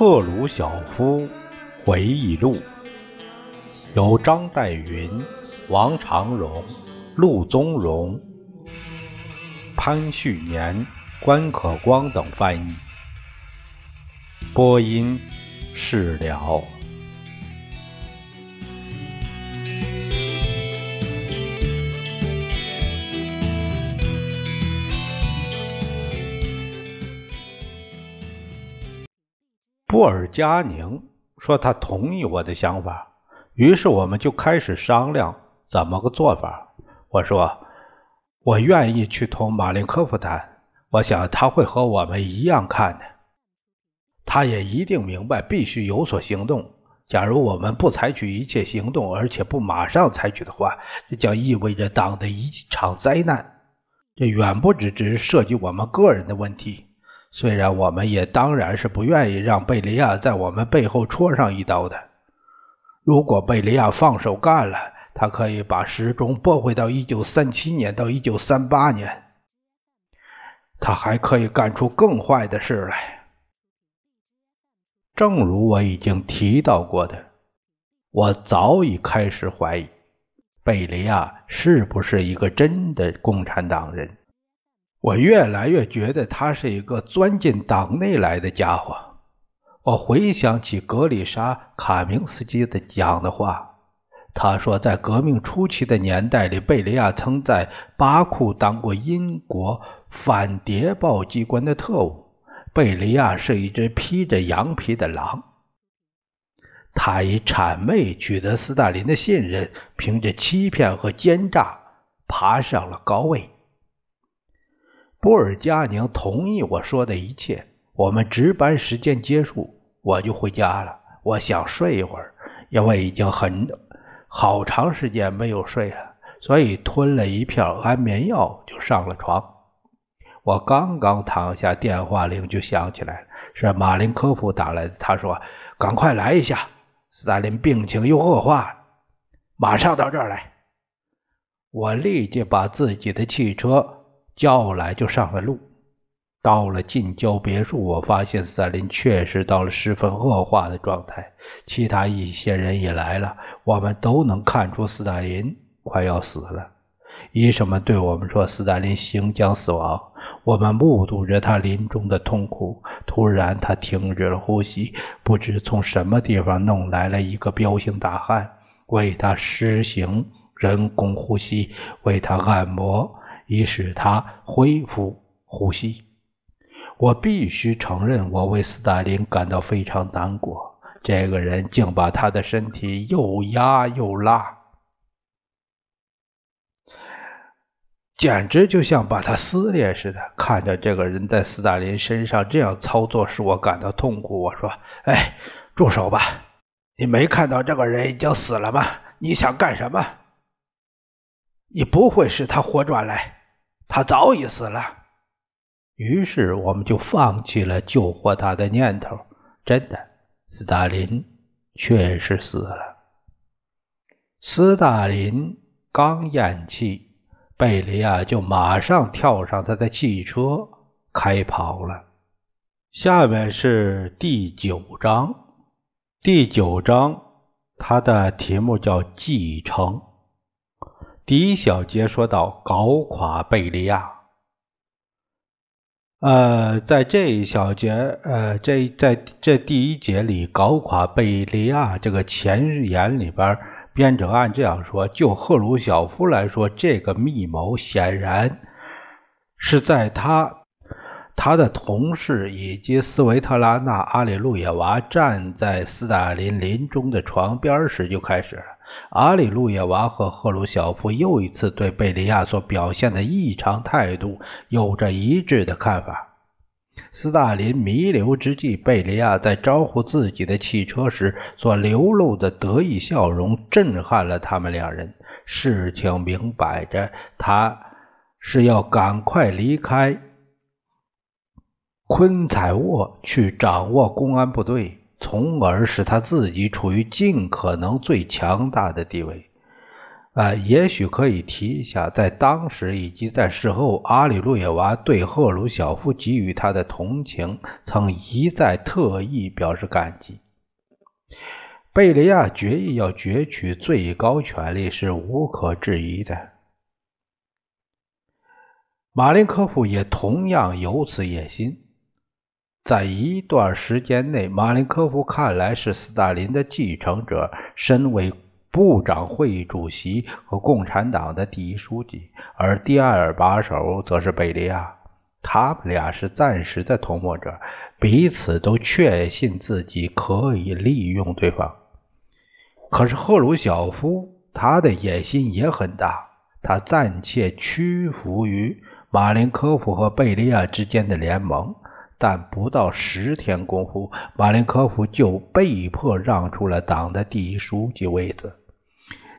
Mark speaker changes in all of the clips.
Speaker 1: 赫鲁晓夫回忆录，由张岱云、王长荣、陆宗荣、潘旭年、关可光等翻译，播音释了。布尔加宁说他同意我的想法，于是我们就开始商量怎么个做法。我说我愿意去同马林科夫谈，我想他会和我们一样看的。他也一定明白必须有所行动。假如我们不采取一切行动，而且不马上采取的话，这将意味着党的一场灾难。这远不只只涉及我们个人的问题。虽然我们也当然是不愿意让贝利亚在我们背后戳上一刀的。如果贝利亚放手干了，他可以把时钟拨回到一九三七年到一九三八年。他还可以干出更坏的事来。正如我已经提到过的，我早已开始怀疑贝利亚是不是一个真的共产党人。我越来越觉得他是一个钻进党内来的家伙。我回想起格里沙·卡明斯基的讲的话，他说，在革命初期的年代里，贝利亚曾在巴库当过英国反谍报机关的特务。贝利亚是一只披着羊皮的狼。他以谄媚取得斯大林的信任，凭着欺骗和奸诈爬上了高位。布尔加宁同意我说的一切。我们值班时间结束，我就回家了。我想睡一会儿，因为已经很好长时间没有睡了，所以吞了一片安眠药就上了床。我刚刚躺下，电话铃就响起来了，是马林科夫打来的。他说：“赶快来一下，斯大林病情又恶化，马上到这儿来。”我立即把自己的汽车。叫来就上了路，到了近郊别墅，我发现斯大林确实到了十分恶化的状态。其他一些人也来了，我们都能看出斯大林快要死了。医生们对我们说，斯大林行将死亡。我们目睹着他临终的痛苦。突然，他停止了呼吸，不知从什么地方弄来了一个彪形大汉，为他施行人工呼吸，为他按摩。以使他恢复呼吸。我必须承认，我为斯大林感到非常难过。这个人竟把他的身体又压又拉，简直就像把他撕裂似的。看着这个人在斯大林身上这样操作，使我感到痛苦。我说：“哎，住手吧！你没看到这个人已经死了吗？你想干什么？你不会使他活转来。”他早已死了，于是我们就放弃了救活他的念头。真的，斯大林确实死了。斯大林刚咽气，贝利亚就马上跳上他的汽车开跑了。下面是第九章，第九章它的题目叫“继承”。第一小节说到搞垮贝利亚，呃，在这一小节，呃，这在这第一节里，搞垮贝利亚这个前言里边，编者按这样说：就赫鲁晓夫来说，这个密谋显然是在他、他的同事以及斯维特拉娜·阿里路耶娃站在斯大林临终的床边时就开始了。阿里路耶娃和赫鲁晓夫又一次对贝利亚所表现的异常态度有着一致的看法。斯大林弥留之际，贝利亚在招呼自己的汽车时所流露的得意笑容震撼了他们两人。事情明摆着，他是要赶快离开昆采沃，去掌握公安部队。从而使他自己处于尽可能最强大的地位。啊，也许可以提一下，在当时以及在事后，阿里路耶娃对赫鲁晓夫给予他的同情，曾一再特意表示感激。贝利亚决意要攫取最高权力是无可置疑的，马林科夫也同样有此野心。在一段时间内，马林科夫看来是斯大林的继承者，身为。部长会议主席和共产党的第一书记，而第二把手则是贝利亚。他们俩是暂时的同谋者，彼此都确信自己可以利用对方。可是赫鲁晓夫，他的野心也很大，他暂且屈服于马林科夫和贝利亚之间的联盟。但不到十天功夫，马林科夫就被迫让出了党的第一书记位子。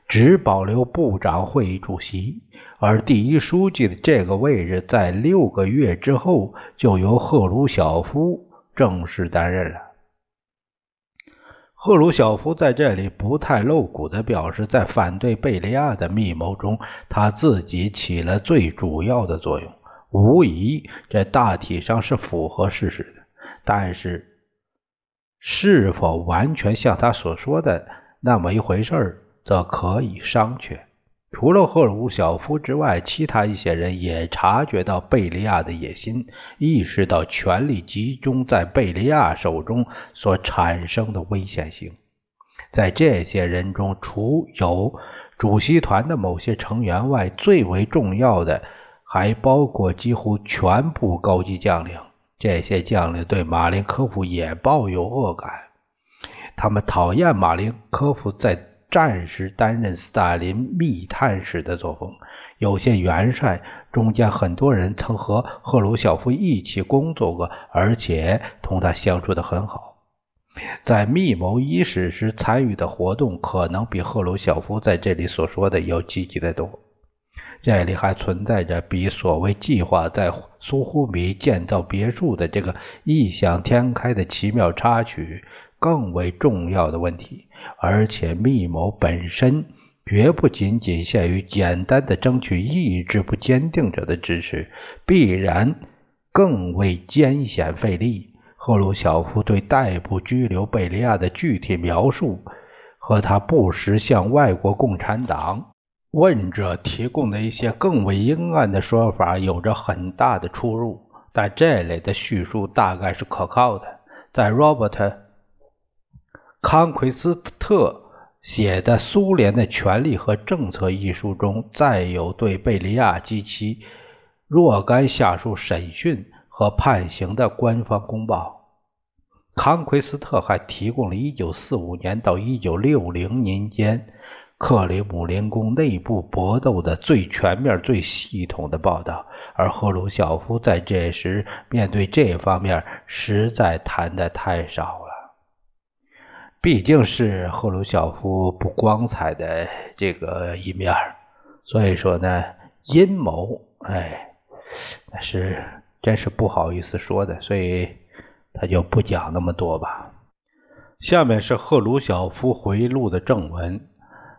Speaker 1: 只保留部长会议主席，而第一书记的这个位置在六个月之后就由赫鲁晓夫正式担任了。赫鲁晓夫在这里不太露骨地表示，在反对贝利亚的密谋中，他自己起了最主要的作用。无疑，这大体上是符合事实的。但是，是否完全像他所说的那么一回事儿？则可以商榷。除了赫鲁晓夫之外，其他一些人也察觉到贝利亚的野心，意识到权力集中在贝利亚手中所产生的危险性。在这些人中，除有主席团的某些成员外，最为重要的还包括几乎全部高级将领。这些将领对马林科夫也抱有恶感，他们讨厌马林科夫在。战时担任斯大林密探时的作风，有些元帅中间很多人曾和赫鲁晓夫一起工作过，而且同他相处的很好。在密谋伊始时参与的活动，可能比赫鲁晓夫在这里所说的要积极的多。这里还存在着比所谓计划在苏呼米建造别墅的这个异想天开的奇妙插曲更为重要的问题。而且密谋本身绝不仅仅限于简单的争取意志不坚定者的支持，必然更为艰险费力。赫鲁晓夫对逮捕拘留贝利亚的具体描述，和他不时向外国共产党问者提供的一些更为阴暗的说法有着很大的出入，但这类的叙述大概是可靠的。在 Robert。康奎斯特写的《苏联的权力和政策》一书中，再有对贝利亚及其若干下属审讯和判刑的官方公报。康奎斯特还提供了1945年到1960年间克里姆林宫内部搏斗的最全面、最系统的报道，而赫鲁晓夫在这时面对这方面实在谈的太少了。毕竟是赫鲁晓夫不光彩的这个一面所以说呢，阴谋，哎，那是真是不好意思说的，所以他就不讲那么多吧。下面是赫鲁晓夫回忆录的正文，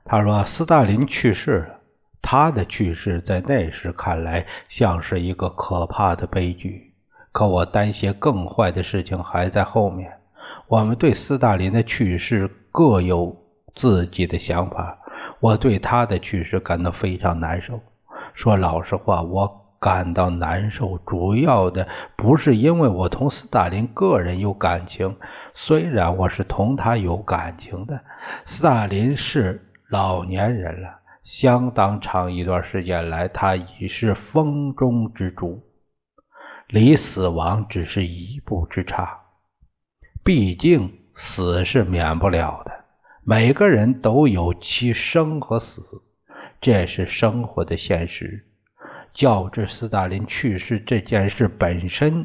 Speaker 1: 他说：“斯大林去世了，他的去世在那时看来像是一个可怕的悲剧，可我担心更坏的事情还在后面。”我们对斯大林的去世各有自己的想法。我对他的去世感到非常难受。说老实话，我感到难受，主要的不是因为我同斯大林个人有感情，虽然我是同他有感情的。斯大林是老年人了，相当长一段时间来，他已是风中之烛，离死亡只是一步之差。毕竟死是免不了的，每个人都有其生和死，这是生活的现实。较之斯大林去世这件事本身，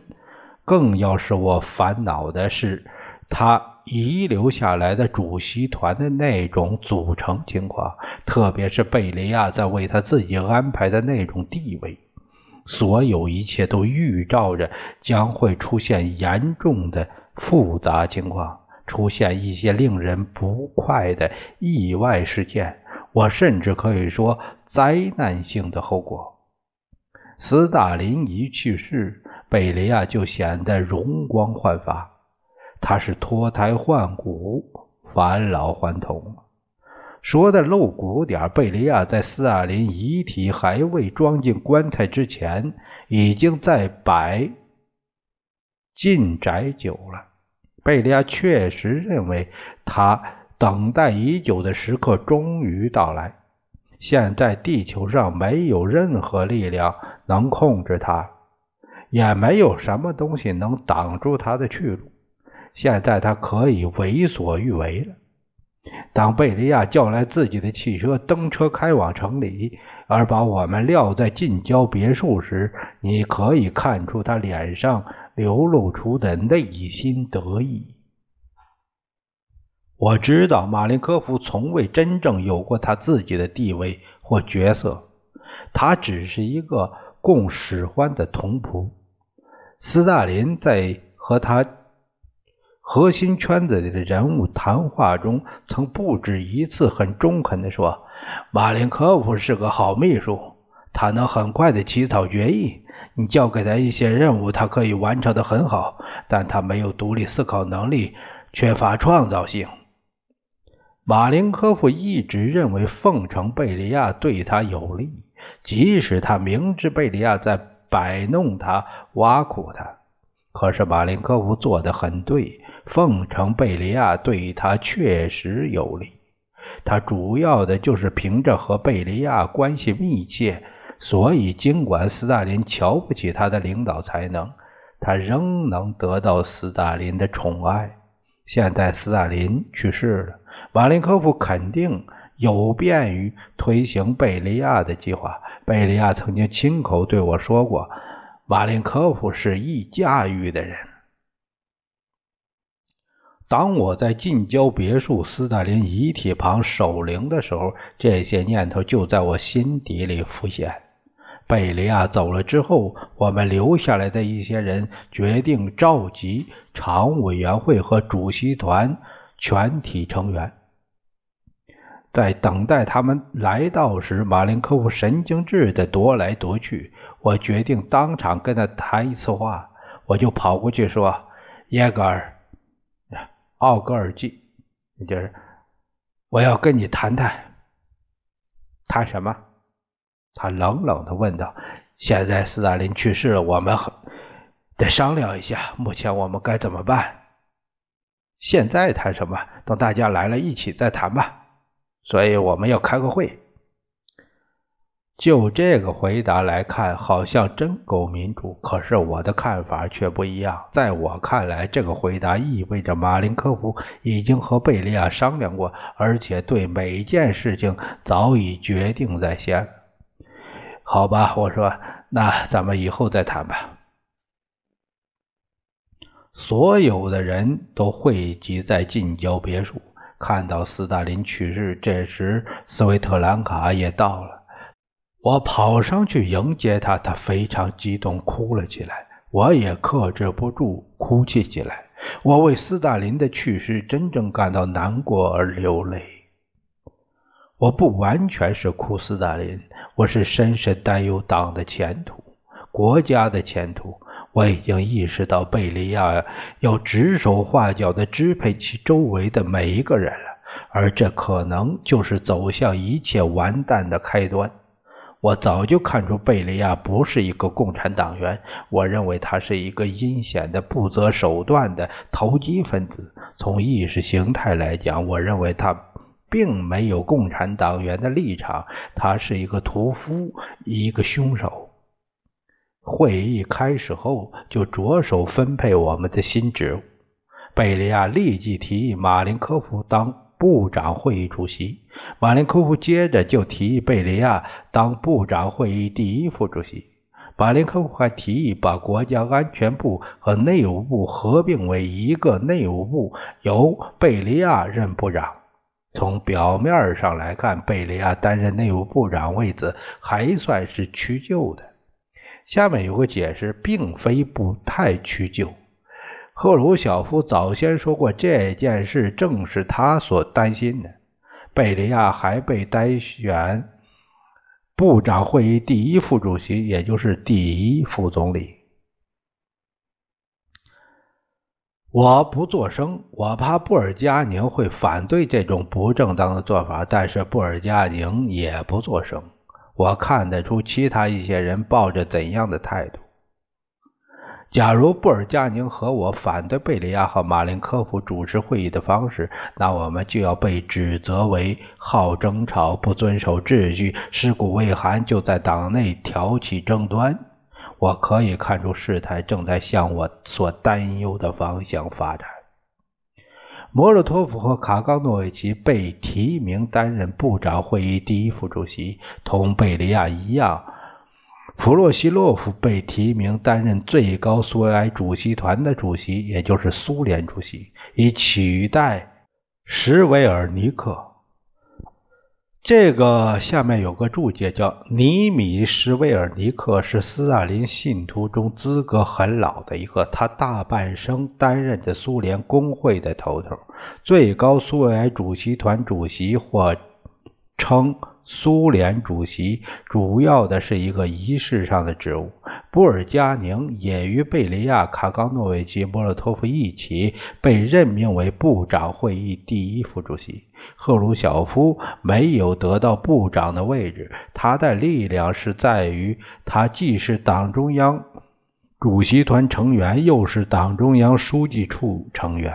Speaker 1: 更要使我烦恼的是他遗留下来的主席团的那种组成情况，特别是贝利亚在为他自己安排的那种地位。所有一切都预兆着将会出现严重的。复杂情况出现一些令人不快的意外事件，我甚至可以说灾难性的后果。斯大林一去世，贝利亚就显得容光焕发。他是脱胎换骨，返老还童。说的露骨点，贝利亚在斯大林遗体还未装进棺材之前，已经在摆进宅酒了。贝利亚确实认为，他等待已久的时刻终于到来。现在地球上没有任何力量能控制他，也没有什么东西能挡住他的去路。现在他可以为所欲为了。当贝利亚叫来自己的汽车，登车开往城里，而把我们撂在近郊别墅时，你可以看出他脸上流露出的内心得意。我知道马林科夫从未真正有过他自己的地位或角色，他只是一个供使唤的童仆。斯大林在和他核心圈子里的人物谈话中，曾不止一次很中肯地说：“马林科夫是个好秘书，他能很快地起草决议。你交给他一些任务，他可以完成得很好，但他没有独立思考能力，缺乏创造性。”马林科夫一直认为奉承贝利亚对他有利，即使他明知贝利亚在摆弄他、挖苦他。可是马林科夫做得很对，奉承贝利亚对他确实有利。他主要的就是凭着和贝利亚关系密切，所以尽管斯大林瞧不起他的领导才能，他仍能得到斯大林的宠爱。现在斯大林去世了。马林科夫肯定有便于推行贝利亚的计划。贝利亚曾经亲口对我说过：“马林科夫是易驾驭的人。”当我在近郊别墅斯大林遗体旁守灵的时候，这些念头就在我心底里浮现。贝利亚走了之后，我们留下来的一些人决定召集常务委员会和主席团全体成员。在等待他们来到时，马林科夫神经质的踱来踱去。我决定当场跟他谈一次话。我就跑过去说：“耶格尔，奥格尔季，就是我要跟你谈谈。”谈什么？他冷冷的问道：“现在斯大林去世了，我们得商量一下，目前我们该怎么办？现在谈什么？等大家来了，一起再谈吧。”所以我们要开个会。就这个回答来看，好像真够民主。可是我的看法却不一样。在我看来，这个回答意味着马林科夫已经和贝利亚商量过，而且对每件事情早已决定在先。好吧，我说，那咱们以后再谈吧。所有的人都汇集在近郊别墅。看到斯大林去世，这时斯维特兰卡也到了。我跑上去迎接他，他非常激动，哭了起来。我也克制不住哭泣起来。我为斯大林的去世真正感到难过而流泪。我不完全是哭斯大林，我是深深担忧党的前途、国家的前途。我已经意识到贝利亚要指手画脚地支配其周围的每一个人了，而这可能就是走向一切完蛋的开端。我早就看出贝利亚不是一个共产党员，我认为他是一个阴险的、不择手段的投机分子。从意识形态来讲，我认为他并没有共产党员的立场，他是一个屠夫，一个凶手。会议开始后，就着手分配我们的新职务。贝利亚立即提议马林科夫当部长会议主席，马林科夫接着就提议贝利亚当部长会议第一副主席。马林科夫还提议把国家安全部和内务部合并为一个内务部，由贝利亚任部长。从表面上来看，贝利亚担任内务部长位子还算是屈就的。下面有个解释，并非不太屈就。赫鲁晓夫早先说过，这件事正是他所担心的。贝利亚还被单选部长会议第一副主席，也就是第一副总理。我不作声，我怕布尔加宁会反对这种不正当的做法，但是布尔加宁也不作声。我看得出其他一些人抱着怎样的态度。假如布尔加宁和我反对贝利亚和马林科夫主持会议的方式，那我们就要被指责为好争吵、不遵守秩序、尸骨未寒就在党内挑起争端。我可以看出事态正在向我所担忧的方向发展。莫洛托夫和卡冈诺维奇被提名担任部长会议第一副主席，同贝利亚一样。弗洛西洛夫被提名担任最高苏维埃主席团的主席，也就是苏联主席，以取代什维尔尼克。这个下面有个注解，叫尼米什维尔尼克是斯大林信徒中资格很老的一个，他大半生担任着苏联工会的头头，最高苏维埃主席团主席，或称。苏联主席主要的是一个仪式上的职务。布尔加宁也与贝利亚、卡冈诺维奇、莫洛托夫一起被任命为部长会议第一副主席。赫鲁晓夫没有得到部长的位置，他的力量是在于他既是党中央主席团成员，又是党中央书记处成员。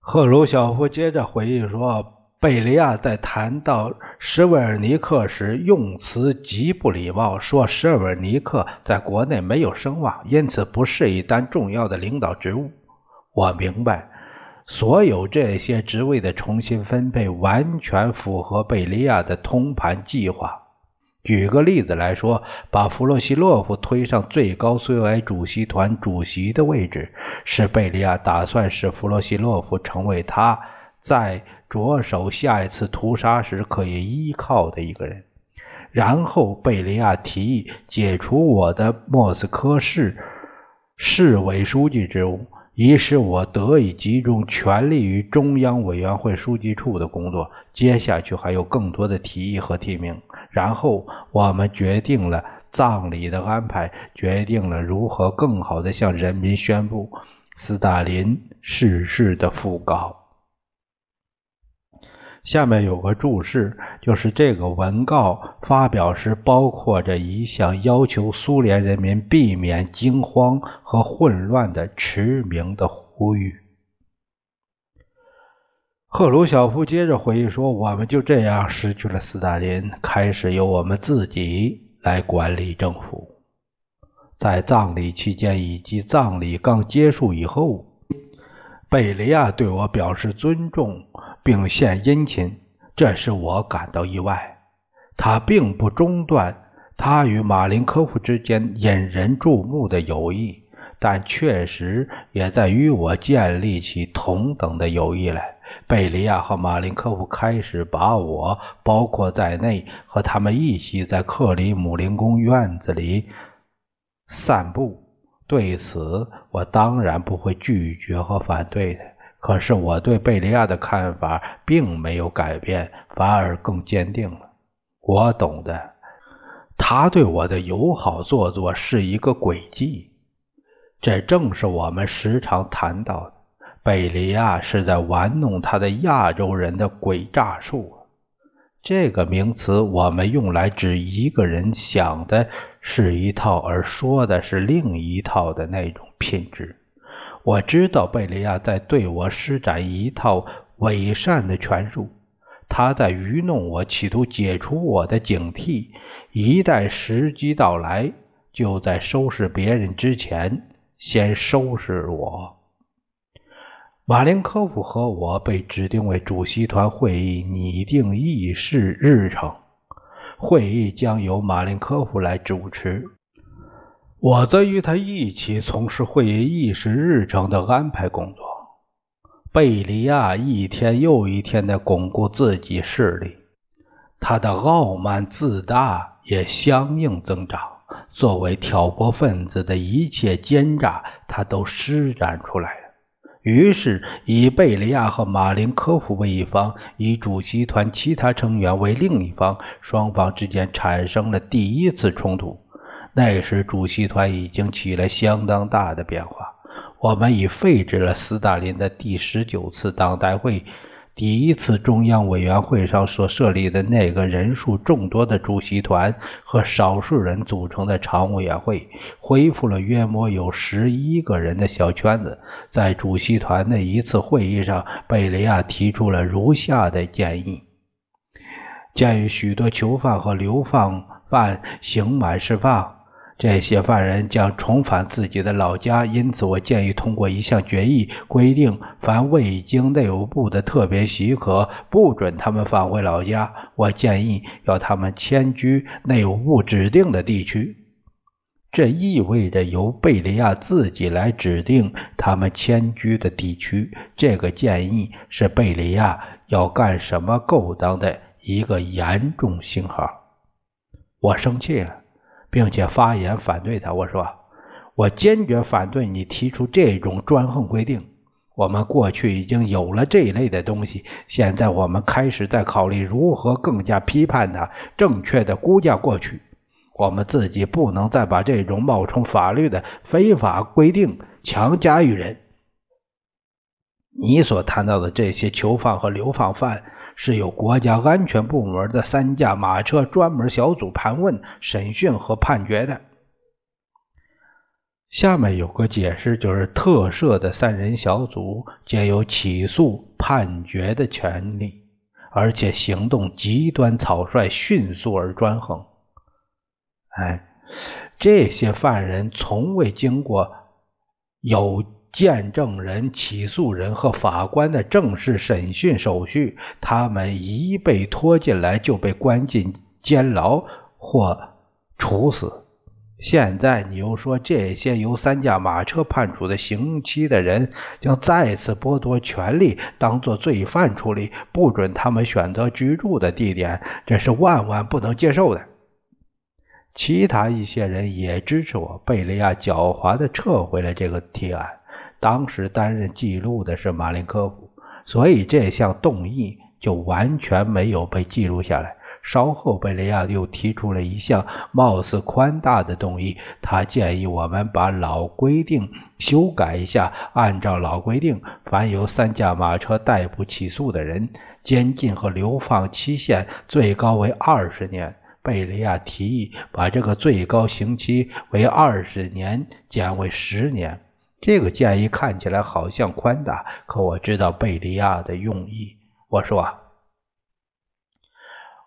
Speaker 1: 赫鲁晓夫接着回忆说。贝利亚在谈到施韦尔尼克时，用词极不礼貌，说施韦尔尼克在国内没有声望，因此不适宜担重要的领导职务。我明白，所有这些职位的重新分配完全符合贝利亚的通盘计划。举个例子来说，把弗洛西洛夫推上最高苏维埃主席团主席的位置，是贝利亚打算使弗洛西洛夫成为他在。着手下一次屠杀时可以依靠的一个人。然后贝利亚提议解除我的莫斯科市市委书记职务，以使我得以集中全力于中央委员会书记处的工作。接下去还有更多的提议和提名。然后我们决定了葬礼的安排，决定了如何更好地向人民宣布斯大林逝世的讣告。下面有个注释，就是这个文告发表时包括着一项要求苏联人民避免惊慌和混乱的驰名的呼吁。赫鲁晓夫接着回忆说：“我们就这样失去了斯大林，开始由我们自己来管理政府。在葬礼期间以及葬礼刚结束以后，贝利亚对我表示尊重。”并献殷勤，这使我感到意外。他并不中断他与马林科夫之间引人注目的友谊，但确实也在与我建立起同等的友谊来。贝利亚和马林科夫开始把我包括在内，和他们一起在克里姆林宫院子里散步。对此，我当然不会拒绝和反对的。可是我对贝利亚的看法并没有改变，反而更坚定了。我懂得，他对我的友好做作是一个诡计。这正是我们时常谈到的，贝利亚是在玩弄他的亚洲人的诡诈术。这个名词我们用来指一个人想的是一套，而说的是另一套的那种品质。我知道贝利亚在对我施展一套伪善的权术，他在愚弄我，企图解除我的警惕。一旦时机到来，就在收拾别人之前先收拾我。马林科夫和我被指定为主席团会议拟定议事日程，会议将由马林科夫来主持。我则与他一起从事会议议事日程的安排工作。贝利亚一天又一天地巩固自己势力，他的傲慢自大也相应增长。作为挑拨分子的一切奸诈，他都施展出来了。于是，以贝利亚和马林科夫为一方，以主席团其他成员为另一方，双方之间产生了第一次冲突。那时，主席团已经起了相当大的变化。我们已废止了斯大林的第十九次党代会。第一次中央委员会上所设立的那个人数众多的主席团和少数人组成的常委员会，恢复了约莫有十一个人的小圈子。在主席团的一次会议上，贝雷亚提出了如下的建议：鉴于许多囚犯和流放犯刑满释放。这些犯人将重返自己的老家，因此我建议通过一项决议，规定凡未经内务部的特别许可，不准他们返回老家。我建议要他们迁居内务部指定的地区，这意味着由贝利亚自己来指定他们迁居的地区。这个建议是贝利亚要干什么勾当的一个严重信号。我生气了。并且发言反对他。我说：“我坚决反对你提出这种专横规定。我们过去已经有了这一类的东西，现在我们开始在考虑如何更加批判它，正确的估价过去。我们自己不能再把这种冒充法律的非法规定强加于人。你所谈到的这些囚犯和流放犯。”是由国家安全部门的三驾马车专门小组盘问、审讯和判决的。下面有个解释，就是特设的三人小组皆有起诉、判决的权利，而且行动极端草率、迅速而专横。哎，这些犯人从未经过有。见证人、起诉人和法官的正式审讯手续，他们一被拖进来就被关进监牢或处死。现在你又说这些由三驾马车判处的刑期的人将再次剥夺权利，当作罪犯处理，不准他们选择居住的地点，这是万万不能接受的。其他一些人也支持我，贝利亚狡猾地撤回了这个提案。当时担任记录的是马林科夫，所以这项动议就完全没有被记录下来。稍后，贝利亚又提出了一项貌似宽大的动议，他建议我们把老规定修改一下。按照老规定，凡由三驾马车逮捕起诉的人，监禁和流放期限最高为二十年。贝利亚提议把这个最高刑期为二十年减为十年。这个建议看起来好像宽大，可我知道贝利亚的用意。我说。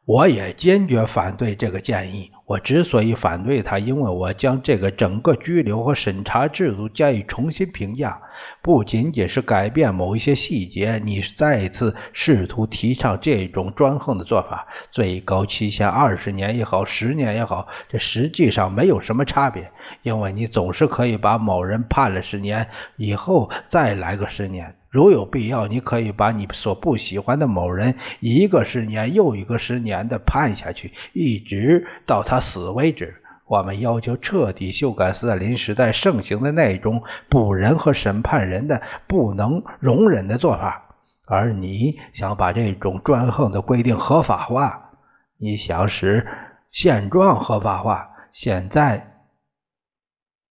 Speaker 1: 我也坚决反对这个建议。我之所以反对他，因为我将这个整个拘留和审查制度加以重新评价，不仅仅是改变某一些细节。你再次试图提倡这种专横的做法，最高期限二十年也好，十年也好，这实际上没有什么差别，因为你总是可以把某人判了十年以后再来个十年。如有必要，你可以把你所不喜欢的某人一个十年又一个十年的判下去，一直到他死为止。我们要求彻底修改斯大林时代盛行的那种捕人和审判人的不能容忍的做法，而你想把这种专横的规定合法化，你想使现状合法化。现在。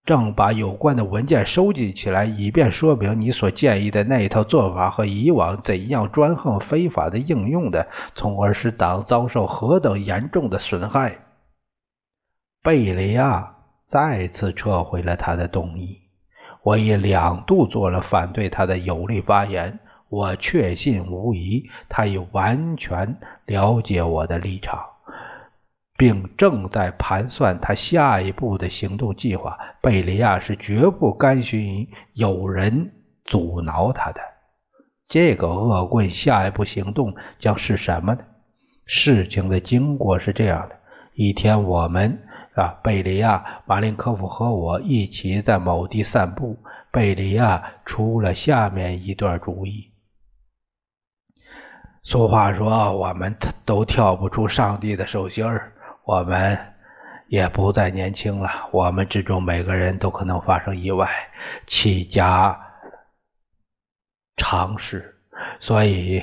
Speaker 1: 正把有关的文件收集起来，以便说明你所建议的那一套做法和以往怎样专横非法的应用的，从而使党遭受何等严重的损害。贝利亚再次撤回了他的动议。我已两度做了反对他的有力发言。我确信无疑，他已完全了解我的立场。并正在盘算他下一步的行动计划。贝利亚是绝不甘心有人阻挠他的。这个恶棍下一步行动将是什么呢？事情的经过是这样的：一天，我们啊，贝利亚、马林科夫和我一起在某地散步。贝利亚出了下面一段主意。俗话说：“我们都跳不出上帝的手心儿。”我们也不再年轻了，我们之中每个人都可能发生意外，弃家尝试，所以，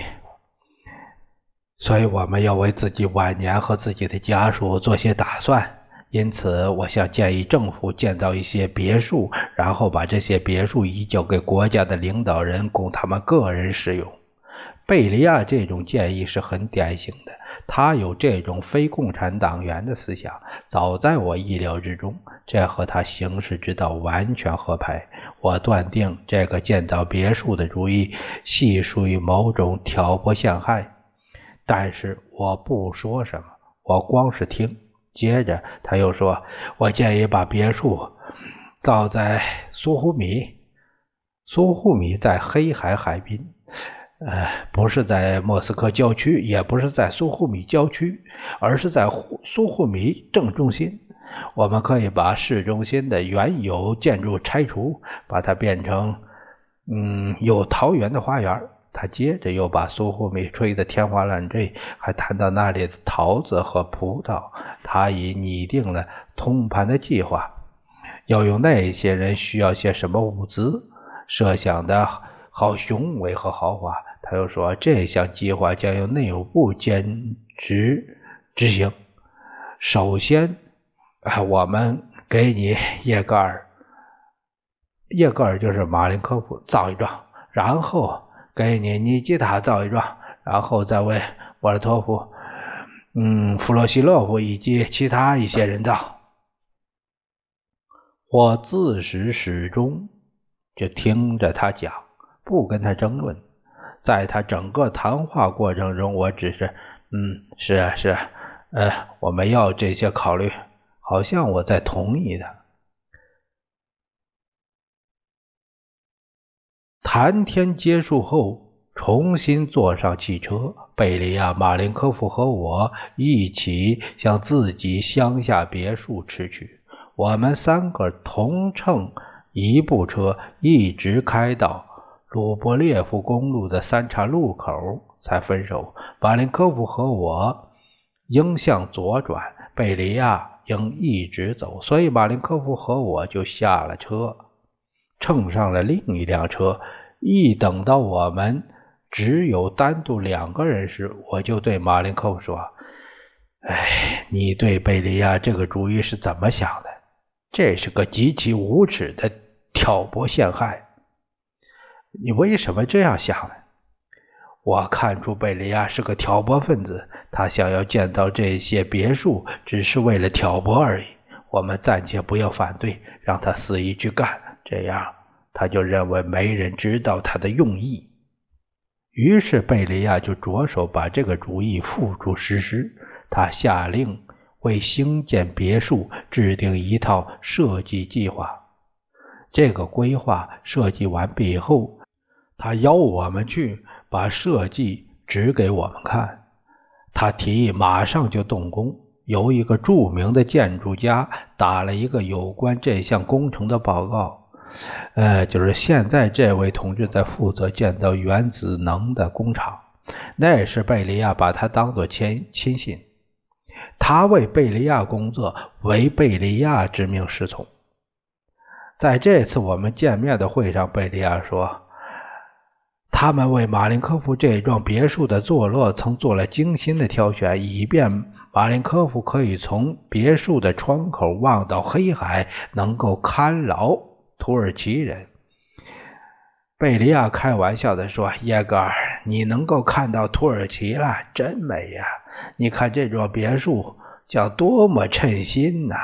Speaker 1: 所以我们要为自己晚年和自己的家属做些打算。因此，我想建议政府建造一些别墅，然后把这些别墅移交给国家的领导人，供他们个人使用。贝利亚这种建议是很典型的，他有这种非共产党员的思想，早在我意料之中。这和他行事之道完全合拍。我断定，这个建造别墅的主意系属于某种挑拨陷害。但是我不说什么，我光是听。接着他又说：“我建议把别墅造在苏呼米。苏呼米在黑海海滨，呃，不是在莫斯科郊区，也不是在苏霍米郊区，而是在苏霍米正中心。我们可以把市中心的原有建筑拆除，把它变成，嗯，有桃园的花园。”他接着又把苏霍米吹得天花乱坠，还谈到那里的桃子和葡萄。他已拟定了通盘的计划，要用那些人需要些什么物资，设想的好雄伟和豪华。他又说，这项计划将由内务部兼职执行。首先，啊我们给你叶格尔，叶格尔就是马林科夫造一幢，然后。给你尼基塔造一幢，然后再为沃尔托夫、嗯，弗洛西洛夫以及其他一些人造。我自始始终就听着他讲，不跟他争论。在他整个谈话过程中，我只是，嗯，是啊，是啊，呃，我们要这些考虑，好像我在同意他。谈天结束后，重新坐上汽车，贝利亚、马林科夫和我一起向自己乡下别墅驰去。我们三个同乘一部车，一直开到鲁波列夫公路的三岔路口才分手。马林科夫和我应向左转，贝利亚应一直走，所以马林科夫和我就下了车，乘上了另一辆车。一等到我们只有单独两个人时，我就对马林科夫说：“哎，你对贝利亚这个主意是怎么想的？这是个极其无耻的挑拨陷害。你为什么这样想呢？我看出贝利亚是个挑拨分子，他想要建造这些别墅，只是为了挑拨而已。我们暂且不要反对，让他肆意去干，这样。”他就认为没人知道他的用意，于是贝利亚就着手把这个主意付诸实施。他下令为兴建别墅制定一套设计计划。这个规划设计完毕以后，他邀我们去把设计指给我们看。他提议马上就动工，由一个著名的建筑家打了一个有关这项工程的报告。呃，就是现在这位同志在负责建造原子能的工厂，那时贝利亚把他当作亲亲信，他为贝利亚工作，为贝利亚之命是从。在这次我们见面的会上，贝利亚说，他们为马林科夫这幢别墅的坐落曾做了精心的挑选，以便马林科夫可以从别墅的窗口望到黑海，能够看牢。土耳其人，贝利亚开玩笑地说：“耶格尔，你能够看到土耳其了，真美呀！你看这座别墅，叫多么称心呐！”